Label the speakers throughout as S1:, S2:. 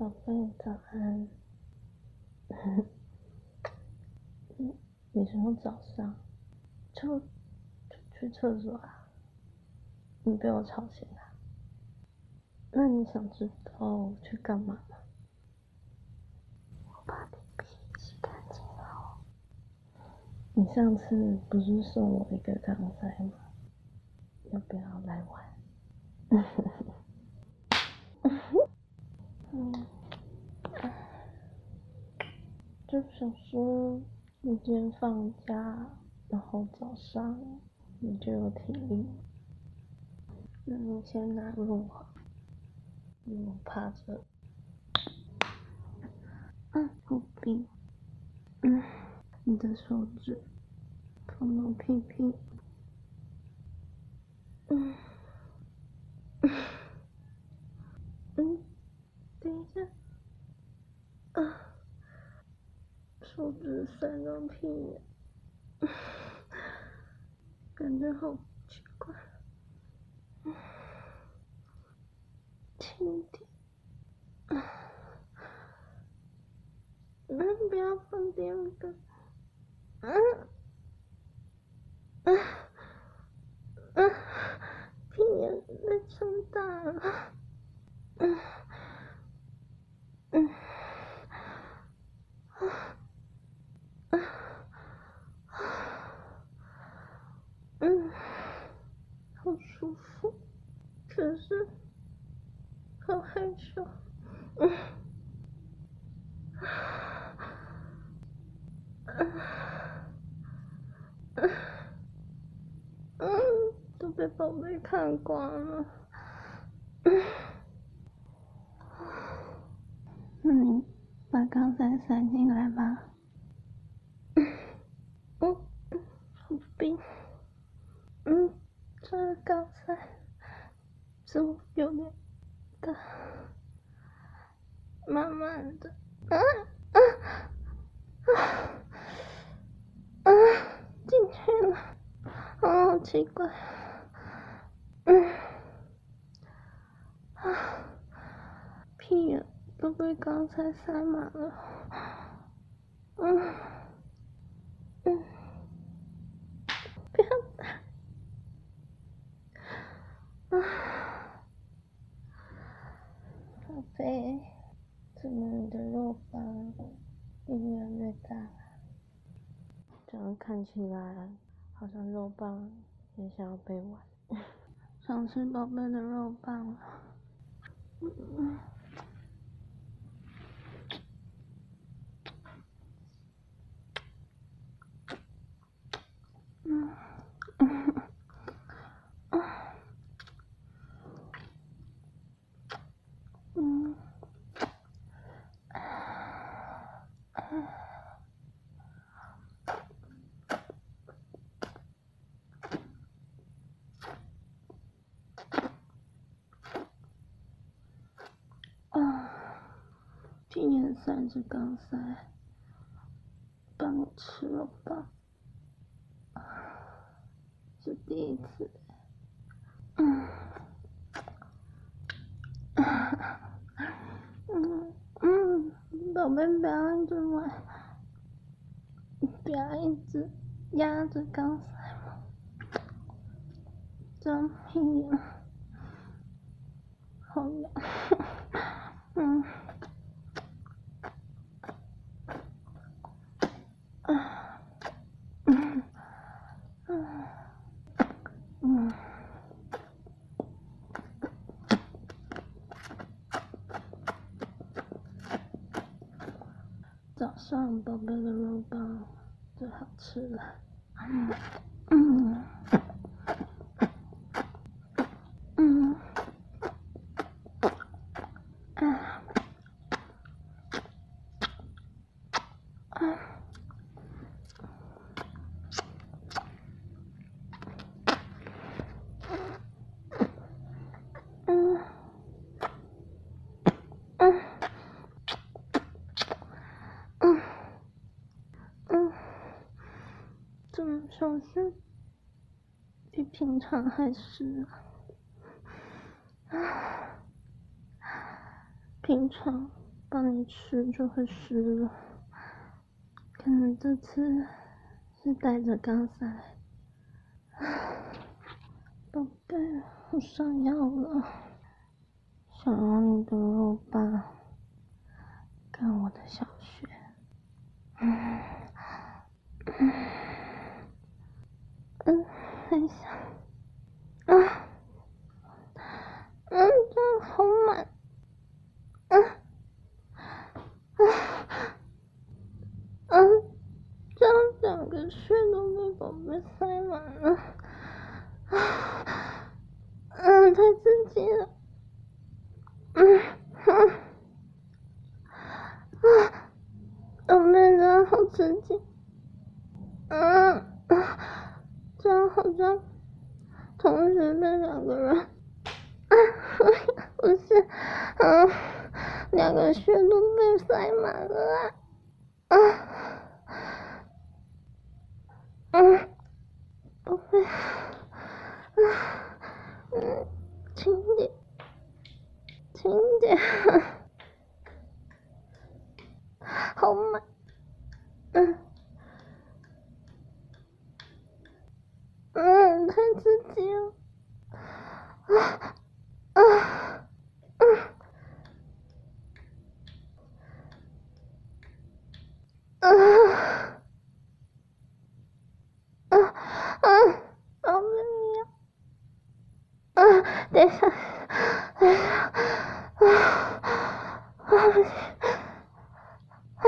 S1: 宝贝，早安。你 你什么早上？就去厕所啊？你被我吵醒了？那你想知道我去干嘛吗？
S2: 我把屁屁洗干净了。
S1: 你上次不是送我一个钢塞吗？要不要来玩？嗯，就想说，今天放假，然后早上你就有体力，那你先拿入好，我趴着，嗯，后背，嗯，你的手指碰到屁屁，嗯。等一下，啊，手指塞到屁眼，感觉好奇怪，轻点，嗯，不要放第二个，嗯，嗯，嗯，屁眼被撑大了，嗯，啊，啊，嗯，好舒服，可是好害羞，嗯，嗯，都被宝贝看光了，嗯。那你把刚才塞进来吧。嗯，好冰。嗯，这个钢塞怎么有点大？慢慢的，啊啊啊啊，进去了，好奇怪。嗯，啊，屁眼。都被刚才塞满了，嗯嗯，不要打，啊，宝贝，怎么你的肉棒越来越大了？这样看起来好像肉棒也想要被玩，想吃宝贝的肉棒了，嗯 嗯。今年三只钢塞，帮我吃了吧？是第一次。嗯，嗯嗯，宝贝不要一直玩，不要一直压着钢塞嘛，这样屁眼好痒。嗯。早上宝贝的肉棒最好吃了，嗯嗯。手是比平常还湿啊！平常帮你吃就会湿了。可能这次是带着刚才，宝贝，我上药了，想要你的肉棒，跟我的小穴，嗯 嗯，很想，啊，嗯，这好满，嗯啊。嗯，这样整个穴都被宝贝塞满了，嗯，太刺激了，嗯嗯啊，宝贝真的好刺激，嗯啊，这样好像同时被两个人，啊，不是，嗯，两个穴都被塞满了啊，啊。嗯，宝贝，嗯，轻点，轻点，好满，嗯，嗯，太刺激了，啊啊，嗯，啊。等一下，等一下，啊啊不行，啊，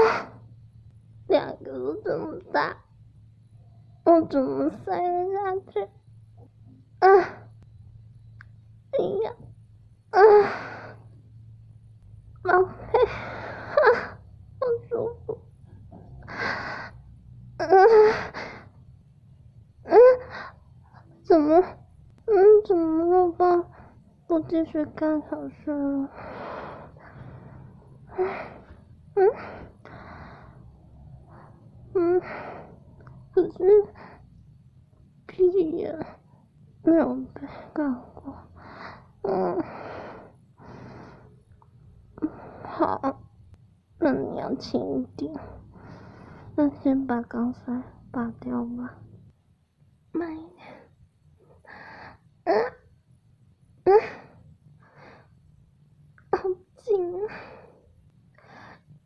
S1: 两个都这么大，我怎么塞得下去？啊，哎呀，啊，宝贝，啊，好舒服，嗯嗯，怎么，嗯，怎么了吧？我继续干小事了，嗯嗯，可是屁眼没有被干过，嗯，好，那你要轻一点，那先把钢塞拔掉吧，慢一点，嗯嗯。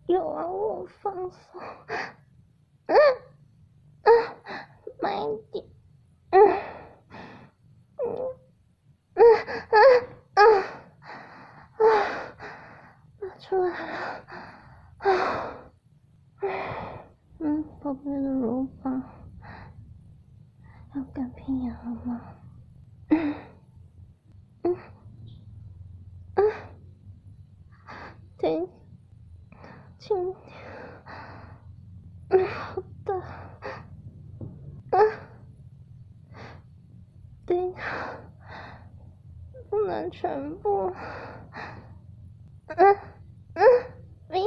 S1: 有啊，我放松，嗯嗯，慢一点，嗯嗯嗯嗯啊，拿出来了，啊，嗯，宝贝的乳房要干屁眼了吗？嗯嗯嗯，对。轻点，嗯，好的，嗯，对，不能全部，嗯嗯，停，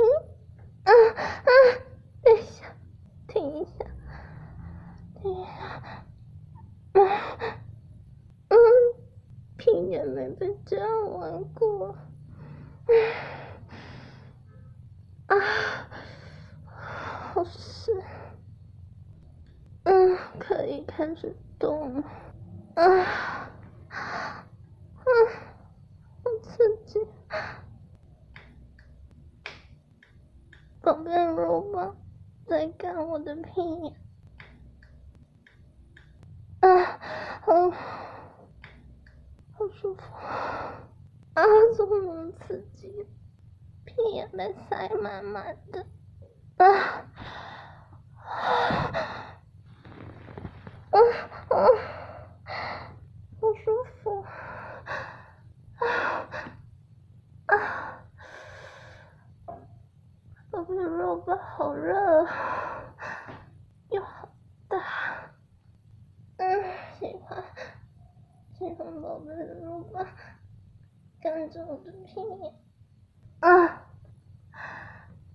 S1: 嗯嗯，等一下，停一下，停一下，嗯嗯，屁眼没被这样玩过，嗯。啊，好湿，嗯，可以开始动了，啊，嗯，好刺激，宝贝肉吧，在干我的屁眼，啊，好，好舒服，啊，怎么那么刺激？屁眼被塞满满的，啊，啊啊，好舒服，啊啊，宝贝好热，又好大，嗯，喜欢，喜欢宝贝的肉棒，干着我的屁眼，啊。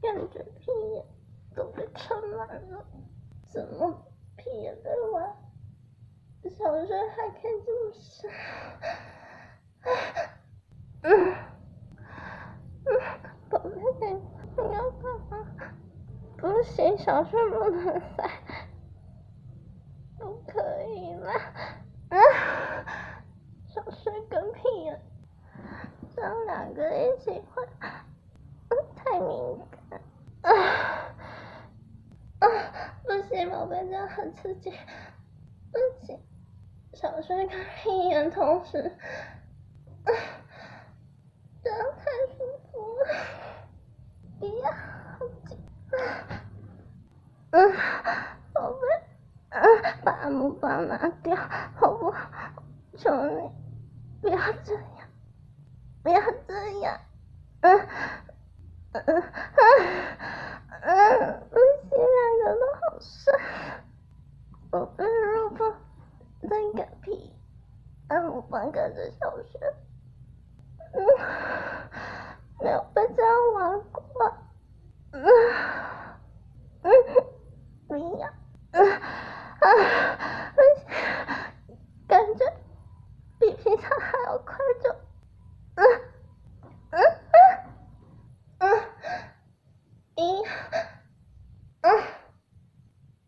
S1: 感觉屁眼都被撑满了，怎么屁眼被玩？小学还看这么深？嗯嗯，宝贝，不行，小穴不能塞，不可以啦。啊，小穴跟屁眼，这样两个一起会，太敏感。啊啊，不行，宝贝，这样很刺激，不行，小穴跟屁眼同时，啊，这样太舒服了。哎呀，好紧。嗯，宝贝，嗯，把木棒拿掉，好不好？求你，不要这样，不要这样。嗯，嗯嗯嗯，不行，两个都好帅。宝贝，肉棒在嗝屁，按摩棒跟着小穴。嗯，没有被这样玩过。嗯。嗯，不要，嗯啊，感觉比平常还要快就，嗯嗯嗯嗯，一，嗯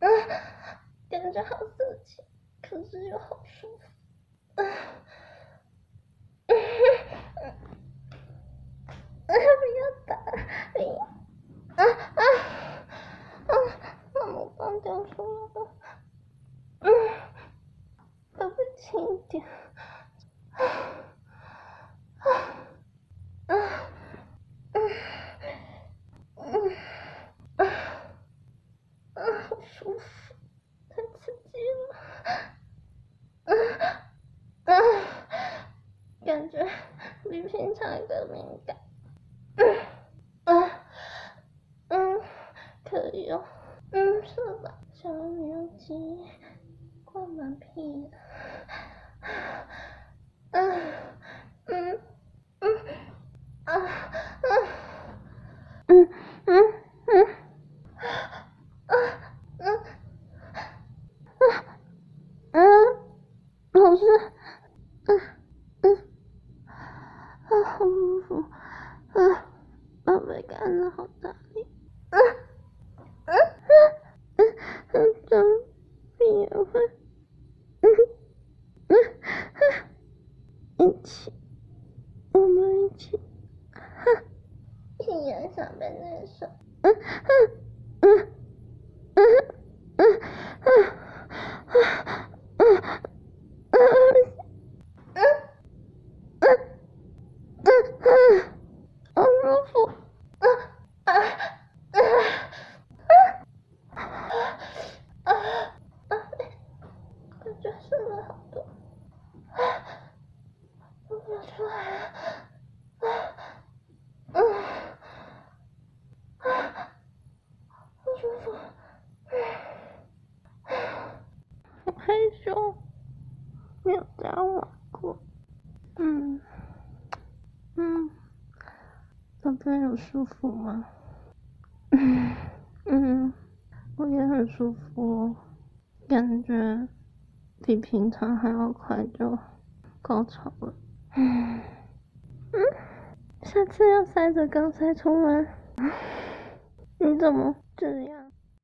S1: 嗯，感觉好刺激，可是又好舒服，嗯嗯嗯嗯，不要打，啊啊。啊，那我刚掉出来了，嗯，可不轻一点，啊啊啊嗯嗯啊啊，好舒服，太刺激了，啊啊，感觉比平常更敏感，嗯啊嗯。可以哦，嗯，是吧？小牛鸡灌满屁，嗯嗯嗯啊嗯嗯嗯嗯啊嗯啊嗯，老师，嗯嗯啊，好舒服，啊，宝贝干的好大力，舒服吗？嗯嗯，我也很舒服，感觉比平常还要快就高潮了。嗯嗯，下次要塞着刚塞充吗？你怎么这样？